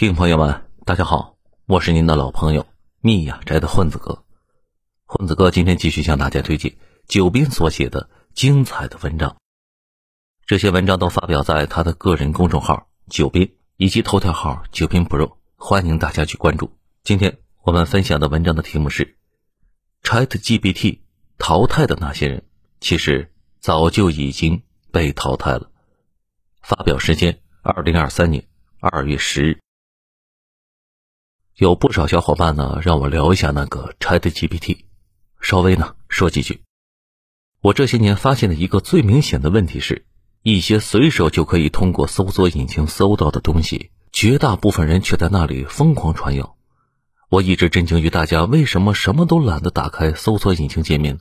听众朋友们，大家好，我是您的老朋友密雅斋的混子哥。混子哥今天继续向大家推荐九斌所写的精彩的文章。这些文章都发表在他的个人公众号“九斌”以及头条号“九斌 Pro”，欢迎大家去关注。今天我们分享的文章的题目是：ChatGPT 淘汰的那些人，其实早就已经被淘汰了。发表时间：二零二三年二月十日。有不少小伙伴呢，让我聊一下那个 ChatGPT。稍微呢说几句。我这些年发现的一个最明显的问题是，一些随手就可以通过搜索引擎搜到的东西，绝大部分人却在那里疯狂传谣。我一直震惊于大家为什么什么都懒得打开搜索引擎界面，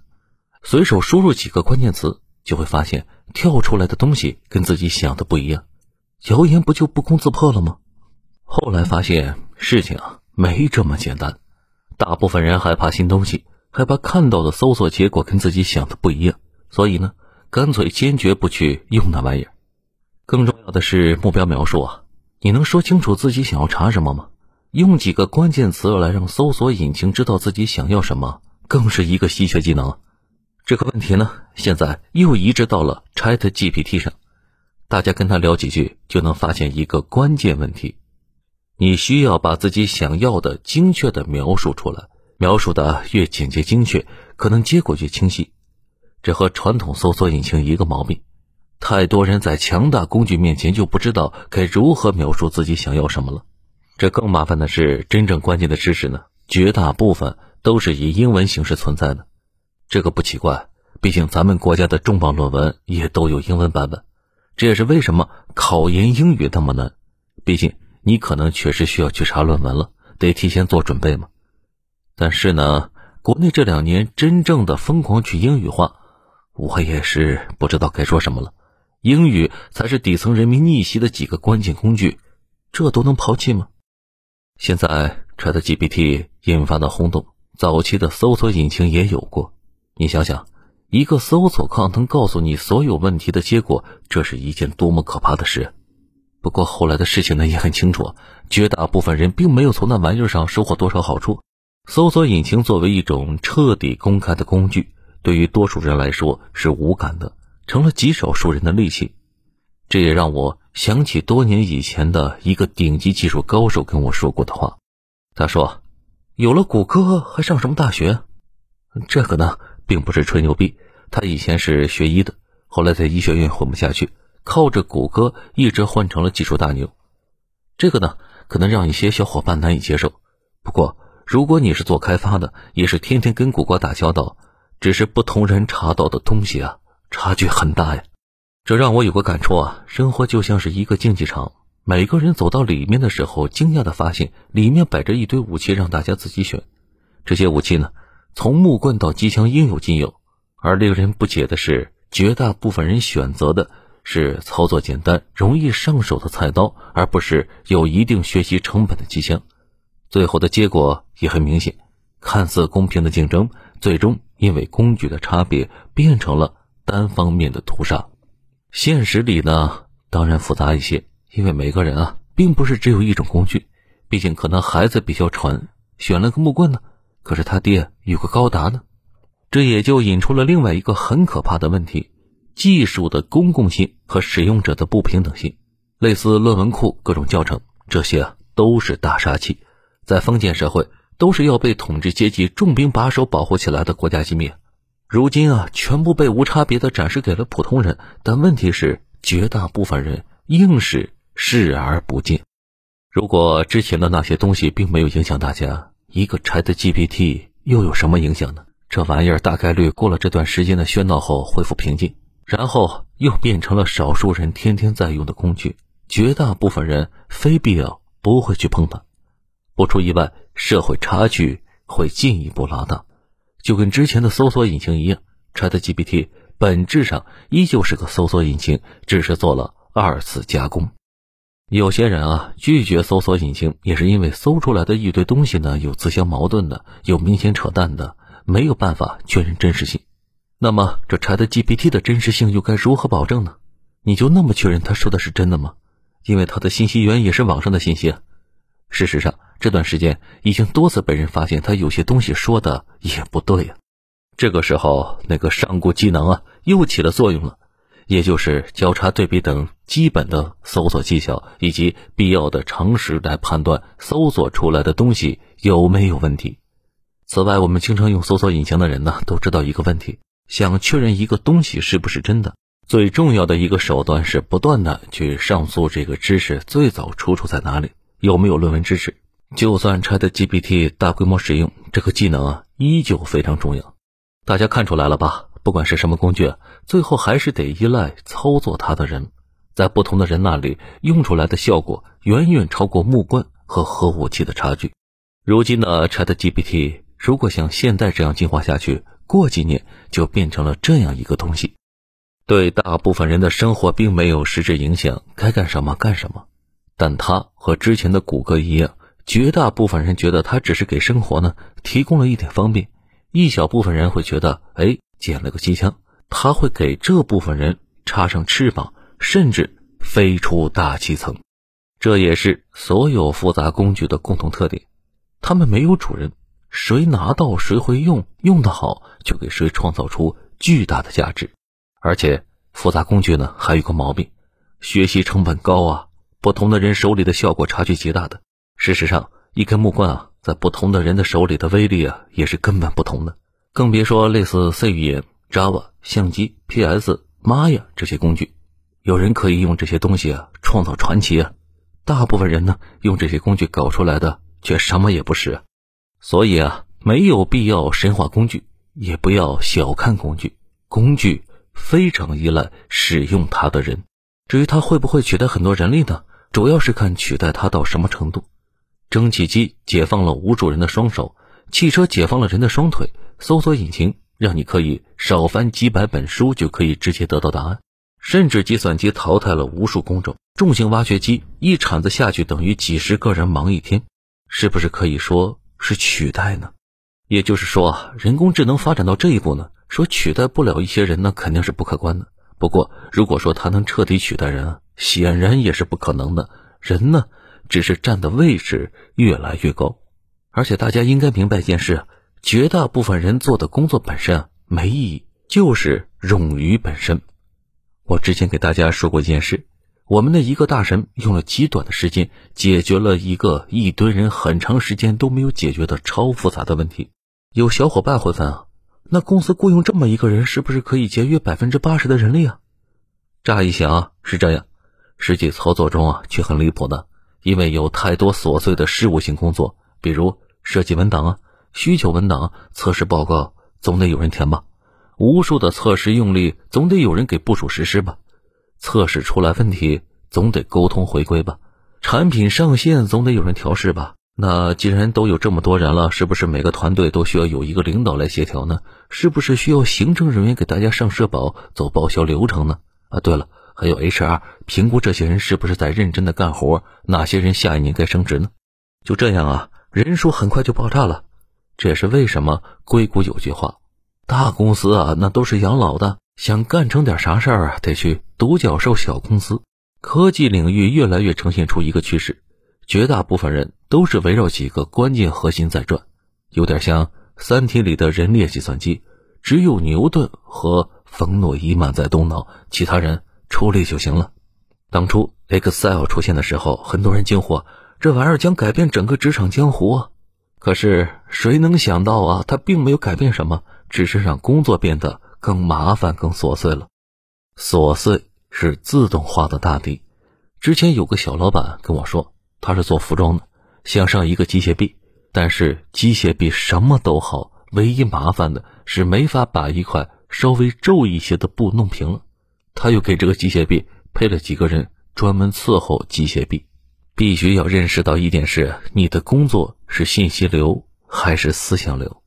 随手输入几个关键词，就会发现跳出来的东西跟自己想的不一样，谣言不就不攻自破了吗？后来发现事情啊。没这么简单，大部分人害怕新东西，害怕看到的搜索结果跟自己想的不一样，所以呢，干脆坚决不去用那玩意儿。更重要的是目标描述啊，你能说清楚自己想要查什么吗？用几个关键词来让搜索引擎知道自己想要什么，更是一个稀缺技能。这个问题呢，现在又移植到了 Chat GPT 上，大家跟他聊几句，就能发现一个关键问题。你需要把自己想要的精确的描述出来，描述的越简洁精确，可能结果越清晰。这和传统搜索引擎一个毛病，太多人在强大工具面前就不知道该如何描述自己想要什么了。这更麻烦的是，真正关键的知识呢，绝大部分都是以英文形式存在的。这个不奇怪，毕竟咱们国家的重磅论文也都有英文版本。这也是为什么考研英语那么难，毕竟。你可能确实需要去查论文了，得提前做准备嘛。但是呢，国内这两年真正的疯狂去英语化，我也是不知道该说什么了。英语才是底层人民逆袭的几个关键工具，这都能抛弃吗？现在 ChatGPT 引发的轰动，早期的搜索引擎也有过。你想想，一个搜索框能告诉你所有问题的结果，这是一件多么可怕的事！不过后来的事情呢也很清楚，绝大部分人并没有从那玩意儿上收获多少好处。搜索引擎作为一种彻底公开的工具，对于多数人来说是无感的，成了极少数人的利器。这也让我想起多年以前的一个顶级技术高手跟我说过的话。他说：“有了谷歌还上什么大学？”这个呢并不是吹牛逼，他以前是学医的，后来在医学院混不下去。靠着谷歌一直换成了技术大牛，这个呢可能让一些小伙伴难以接受。不过如果你是做开发的，也是天天跟谷歌打交道，只是不同人查到的东西啊，差距很大呀。这让我有个感触啊，生活就像是一个竞技场，每个人走到里面的时候，惊讶的发现里面摆着一堆武器让大家自己选。这些武器呢，从木棍到机枪应有尽有，而令人不解的是，绝大部分人选择的。是操作简单、容易上手的菜刀，而不是有一定学习成本的机枪。最后的结果也很明显，看似公平的竞争，最终因为工具的差别变成了单方面的屠杀。现实里呢，当然复杂一些，因为每个人啊，并不是只有一种工具。毕竟可能孩子比较蠢，选了个木棍呢，可是他爹有个高达呢，这也就引出了另外一个很可怕的问题。技术的公共性和使用者的不平等性，类似论文库、各种教程，这些都是大杀器，在封建社会都是要被统治阶级重兵把守保护起来的国家机密。如今啊，全部被无差别的展示给了普通人，但问题是，绝大部分人硬是视而不见。如果之前的那些东西并没有影响大家，一个 Chat GPT 又有什么影响呢？这玩意儿大概率过了这段时间的喧闹后恢复平静。然后又变成了少数人天天在用的工具，绝大部分人非必要不会去碰它。不出意外，社会差距会进一步拉大，就跟之前的搜索引擎一样。ChatGPT 本质上依旧是个搜索引擎，只是做了二次加工。有些人啊拒绝搜索引擎，也是因为搜出来的一堆东西呢有自相矛盾的，有明显扯淡的，没有办法确认真实性。那么，这 Chat GPT 的真实性又该如何保证呢？你就那么确认他说的是真的吗？因为他的信息源也是网上的信息。事实上，这段时间已经多次被人发现他有些东西说的也不对呀。这个时候，那个上古技能啊又起了作用了，也就是交叉对比等基本的搜索技巧以及必要的常识来判断搜索出来的东西有没有问题。此外，我们经常用搜索引擎的人呢都知道一个问题：想确认一个东西是不是真的，最重要的一个手段是不断的去上诉这个知识最早出处在哪里，有没有论文支持。就算 ChatGPT 大规模使用这个技能啊，依旧非常重要。大家看出来了吧？不管是什么工具，最后还是得依赖操作它的人。在不同的人那里用出来的效果，远远超过木棍和核武器的差距。如今的 ChatGPT，如果像现在这样进化下去，过几年就变成了这样一个东西，对大部分人的生活并没有实质影响，该干什么干什么。但它和之前的谷歌一样，绝大部分人觉得它只是给生活呢提供了一点方便。一小部分人会觉得，哎，捡了个机枪，他会给这部分人插上翅膀，甚至飞出大气层。这也是所有复杂工具的共同特点，他们没有主人，谁拿到谁会用，用得好就给谁创造出巨大的价值。而且复杂工具呢，还有个毛病，学习成本高啊，不同的人手里的效果差距极大的。事实上，一根木棍啊。在不同的人的手里的威力啊，也是根本不同的。更别说类似 C 语言、Java、相机、PS、Maya 这些工具，有人可以用这些东西啊创造传奇啊，大部分人呢用这些工具搞出来的却什么也不是。所以啊，没有必要神化工具，也不要小看工具。工具非常依赖使用它的人。至于它会不会取代很多人力呢？主要是看取代它到什么程度。蒸汽机解放了无数人的双手，汽车解放了人的双腿，搜索引擎让你可以少翻几百本书就可以直接得到答案，甚至计算机淘汰了无数工种，重型挖掘机一铲子下去等于几十个人忙一天，是不是可以说是取代呢？也就是说啊，人工智能发展到这一步呢，说取代不了一些人呢，肯定是不客观的。不过如果说它能彻底取代人啊，显然也是不可能的。人呢？只是站的位置越来越高，而且大家应该明白一件事：绝大部分人做的工作本身啊没意义，就是冗余本身。我之前给大家说过一件事，我们的一个大神用了极短的时间解决了一个一堆人很长时间都没有解决的超复杂的问题。有小伙伴会问啊，那公司雇佣这么一个人，是不是可以节约百分之八十的人力啊？乍一想啊是这样，实际操作中啊却很离谱的。因为有太多琐碎的事务性工作，比如设计文档啊、需求文档、测试报告，总得有人填吧；无数的测试用例，总得有人给部署实施吧；测试出来问题，总得沟通回归吧；产品上线，总得有人调试吧。那既然都有这么多人了，是不是每个团队都需要有一个领导来协调呢？是不是需要行政人员给大家上社保、走报销流程呢？啊，对了。还有 HR 评估这些人是不是在认真的干活，哪些人下一年该升职呢？就这样啊，人数很快就爆炸了。这也是为什么硅谷有句话：大公司啊，那都是养老的，想干成点啥事儿啊，得去独角兽小公司。科技领域越来越呈现出一个趋势，绝大部分人都是围绕几个关键核心在转，有点像《三体》里的人列计算机，只有牛顿和冯诺依曼在动脑，其他人。出力就行了。当初 Excel 出现的时候，很多人惊呼：“这玩意儿将改变整个职场江湖。”啊！可是谁能想到啊，它并没有改变什么，只是让工作变得更麻烦、更琐碎了。琐碎是自动化的大敌。之前有个小老板跟我说，他是做服装的，想上一个机械臂，但是机械臂什么都好，唯一麻烦的是没法把一块稍微皱一些的布弄平了。他又给这个机械臂配了几个人，专门伺候机械臂。必须要认识到一点是：你的工作是信息流还是思想流？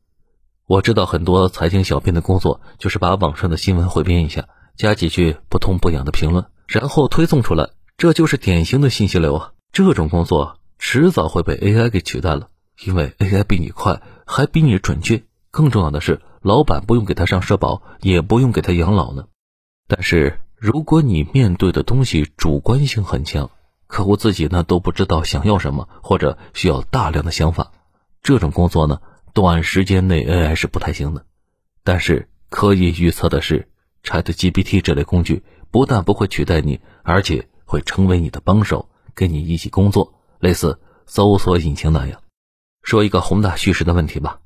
我知道很多财经小编的工作就是把网上的新闻汇编一下，加几句不痛不痒的评论，然后推送出来，这就是典型的信息流啊！这种工作迟早会被 AI 给取代了，因为 AI 比你快，还比你准确。更重要的是，老板不用给他上社保，也不用给他养老呢。但是，如果你面对的东西主观性很强，客户自己呢都不知道想要什么，或者需要大量的想法，这种工作呢，短时间内 AI 是不太行的。但是可以预测的是，ChatGPT 这类工具不但不会取代你，而且会成为你的帮手，跟你一起工作，类似搜索引擎那样。说一个宏大叙事的问题吧，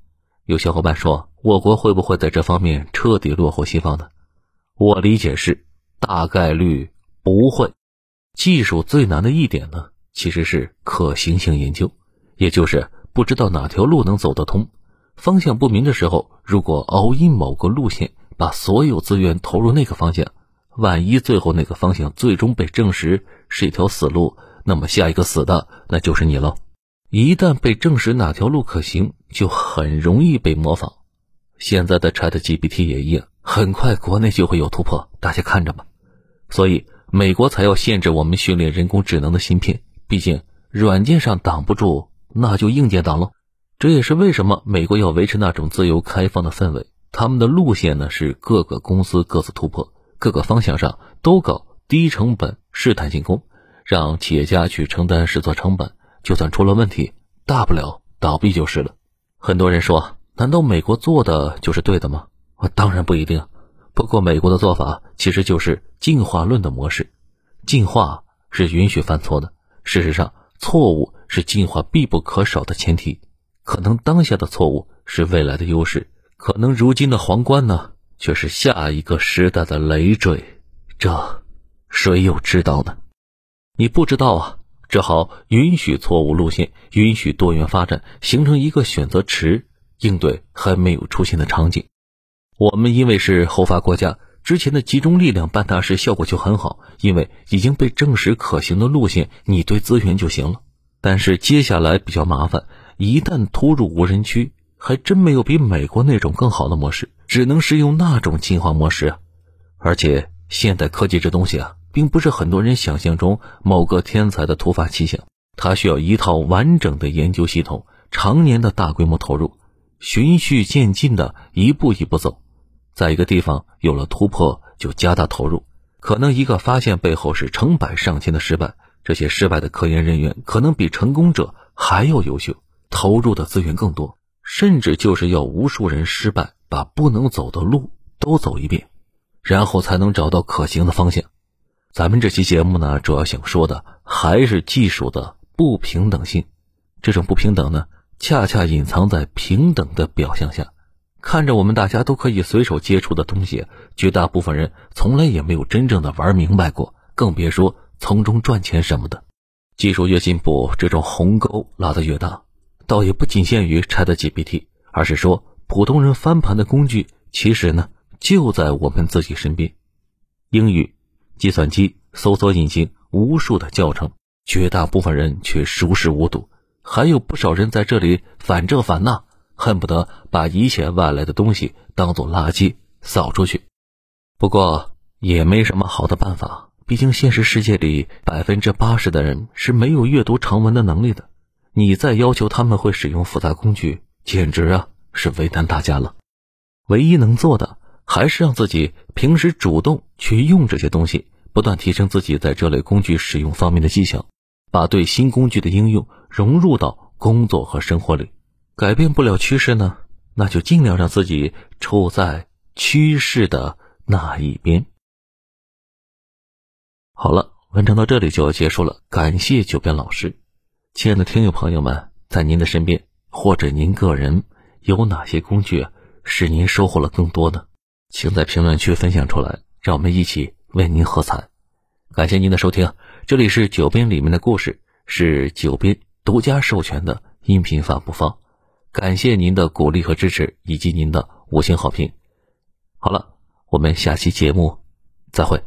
有小伙伴说，我国会不会在这方面彻底落后西方呢？我理解是，大概率不会。技术最难的一点呢，其实是可行性研究，也就是不知道哪条路能走得通，方向不明的时候，如果熬因某个路线，把所有资源投入那个方向，万一最后那个方向最终被证实是一条死路，那么下一个死的那就是你了。一旦被证实哪条路可行，就很容易被模仿。现在的 ChatGPT 也一样，很快国内就会有突破，大家看着吧。所以美国才要限制我们训练人工智能的芯片，毕竟软件上挡不住，那就硬件挡喽。这也是为什么美国要维持那种自由开放的氛围。他们的路线呢是各个公司各自突破，各个方向上都搞低成本试探进攻，让企业家去承担试错成本。就算出了问题，大不了倒闭就是了。很多人说，难道美国做的就是对的吗？当然不一定。不过美国的做法其实就是进化论的模式，进化是允许犯错的。事实上，错误是进化必不可少的前提。可能当下的错误是未来的优势，可能如今的皇冠呢，却是下一个时代的累赘。这，谁又知道呢？你不知道啊。只好允许错误路线，允许多元发展，形成一个选择池，应对还没有出现的场景。我们因为是后发国家，之前的集中力量办大事效果就很好，因为已经被证实可行的路线，你堆资源就行了。但是接下来比较麻烦，一旦突入无人区，还真没有比美国那种更好的模式，只能是用那种进化模式啊。而且现代科技这东西啊。并不是很多人想象中某个天才的突发奇想，它需要一套完整的研究系统，常年的大规模投入，循序渐进的一步一步走，在一个地方有了突破就加大投入，可能一个发现背后是成百上千的失败，这些失败的科研人员可能比成功者还要优秀，投入的资源更多，甚至就是要无数人失败，把不能走的路都走一遍，然后才能找到可行的方向。咱们这期节目呢，主要想说的还是技术的不平等性。这种不平等呢，恰恰隐藏在平等的表象下。看着我们大家都可以随手接触的东西，绝大部分人从来也没有真正的玩明白过，更别说从中赚钱什么的。技术越进步，这种鸿沟拉得越大。倒也不仅限于 ChatGPT，而是说普通人翻盘的工具，其实呢就在我们自己身边。英语。计算机、搜索引擎、无数的教程，绝大部分人却熟视无睹，还有不少人在这里反这反那，恨不得把一切外来的东西当做垃圾扫出去。不过也没什么好的办法，毕竟现实世界里百分之八十的人是没有阅读长文的能力的。你再要求他们会使用复杂工具，简直啊是为难大家了。唯一能做的。还是让自己平时主动去用这些东西，不断提升自己在这类工具使用方面的技巧，把对新工具的应用融入到工作和生活里。改变不了趋势呢，那就尽量让自己处在趋势的那一边。好了，文章到这里就要结束了，感谢九边老师，亲爱的听友朋友们，在您的身边或者您个人有哪些工具使您收获了更多呢？请在评论区分享出来，让我们一起为您喝彩。感谢您的收听，这里是九编里面的故事，是九编独家授权的音频发布方。感谢您的鼓励和支持，以及您的五星好评。好了，我们下期节目再会。